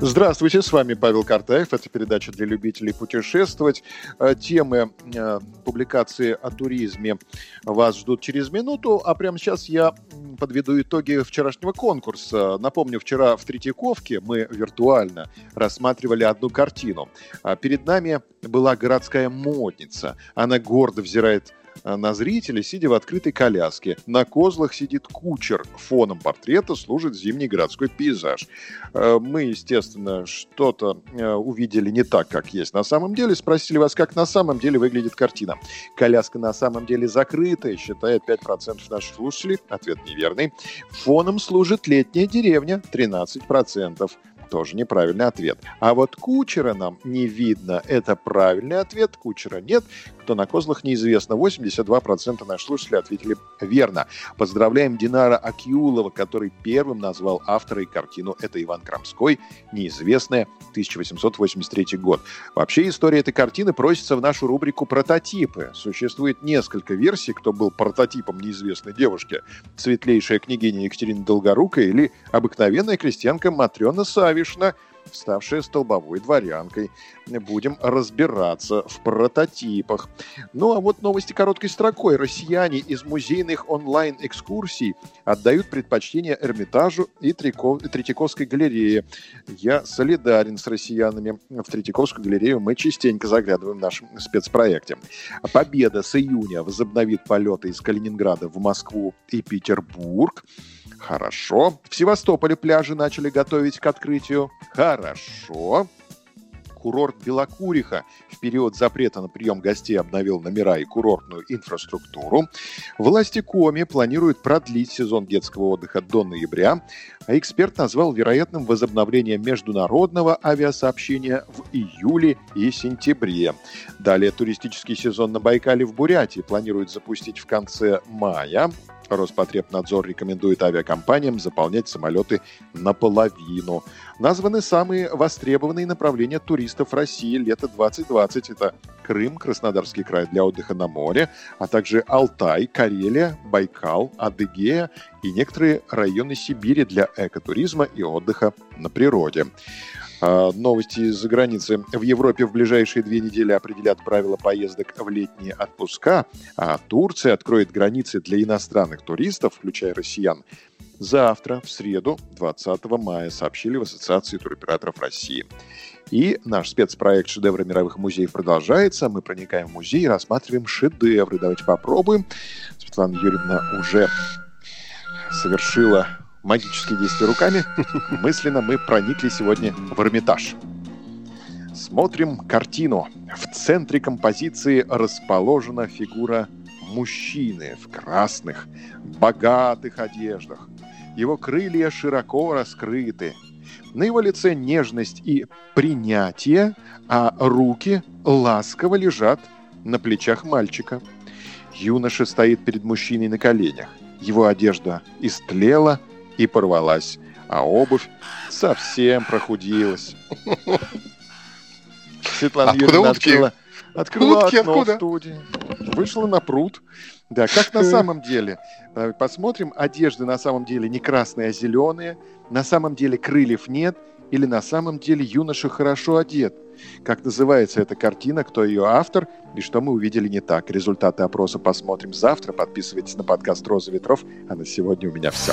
Здравствуйте, с вами Павел Картаев. Это передача для любителей путешествовать. Э, темы э, публикации о туризме вас ждут через минуту. А прямо сейчас я подведу итоги вчерашнего конкурса. Напомню, вчера в Третьяковке мы виртуально рассматривали одну картину. А перед нами была городская модница. Она гордо взирает на зрителя, сидя в открытой коляске. На козлах сидит кучер. Фоном портрета служит зимний городской пейзаж. Э, мы, естественно, что-то э, увидели не так, как есть на самом деле. Спросили вас, как на самом деле выглядит картина. Коляска на самом деле закрытая, считает 5% наших слушателей. Ответ неверный. Фоном служит летняя деревня, 13% тоже неправильный ответ. А вот кучера нам не видно. Это правильный ответ. Кучера нет. Кто на козлах, неизвестно. 82% наших слушателей ответили верно. Поздравляем Динара Акиулова, который первым назвал автора и картину. Это Иван Крамской, неизвестная, 1883 год. Вообще история этой картины просится в нашу рубрику «Прототипы». Существует несколько версий, кто был прототипом неизвестной девушки. Светлейшая княгиня Екатерина Долгорукая или обыкновенная крестьянка Матрена Савиш Гришна, ставшая столбовой дворянкой. Будем разбираться в прототипах. Ну а вот новости короткой строкой. Россияне из музейных онлайн-экскурсий отдают предпочтение Эрмитажу и Третьяковской галерее. Я солидарен с россиянами. В Третьяковскую галерею мы частенько заглядываем в нашем спецпроекте. Победа с июня возобновит полеты из Калининграда в Москву и Петербург. Хорошо. В Севастополе пляжи начали готовить к открытию. Хорошо. Курорт Белокуриха в период запрета на прием гостей обновил номера и курортную инфраструктуру. Власти Коми планируют продлить сезон детского отдыха до ноября, а эксперт назвал вероятным возобновление международного авиасообщения в июле и сентябре. Далее туристический сезон на Байкале в Бурятии планируют запустить в конце мая. Роспотребнадзор рекомендует авиакомпаниям заполнять самолеты наполовину. Названы самые востребованные направления туристов России лето 2020. Это Крым, Краснодарский край для отдыха на море, а также Алтай, Карелия, Байкал, Адыгея и некоторые районы Сибири для экотуризма и отдыха на природе. А, новости из-за границы. В Европе в ближайшие две недели определят правила поездок в летние отпуска, а Турция откроет границы для иностранных туристов, включая россиян, завтра, в среду, 20 мая, сообщили в Ассоциации туроператоров России. И наш спецпроект «Шедевры мировых музеев» продолжается. Мы проникаем в музей и рассматриваем шедевры. Давайте попробуем. Светлана Юрьевна уже совершила магические действия руками, мысленно мы проникли сегодня в Эрмитаж. Смотрим картину. В центре композиции расположена фигура мужчины в красных, богатых одеждах. Его крылья широко раскрыты. На его лице нежность и принятие, а руки ласково лежат на плечах мальчика. Юноша стоит перед мужчиной на коленях. Его одежда истлела, и порвалась, а обувь совсем прохудилась. Светлана откуда Юрьевна утки? открыла, открыла утки, окно откуда? в студии, вышла на пруд. Да, как на самом деле. Посмотрим, одежды на самом деле не красные, а зеленые. На самом деле крыльев нет. Или на самом деле юноша хорошо одет. Как называется эта картина, кто ее автор и что мы увидели не так. Результаты опроса посмотрим завтра. Подписывайтесь на подкаст «Роза ветров». А на сегодня у меня все.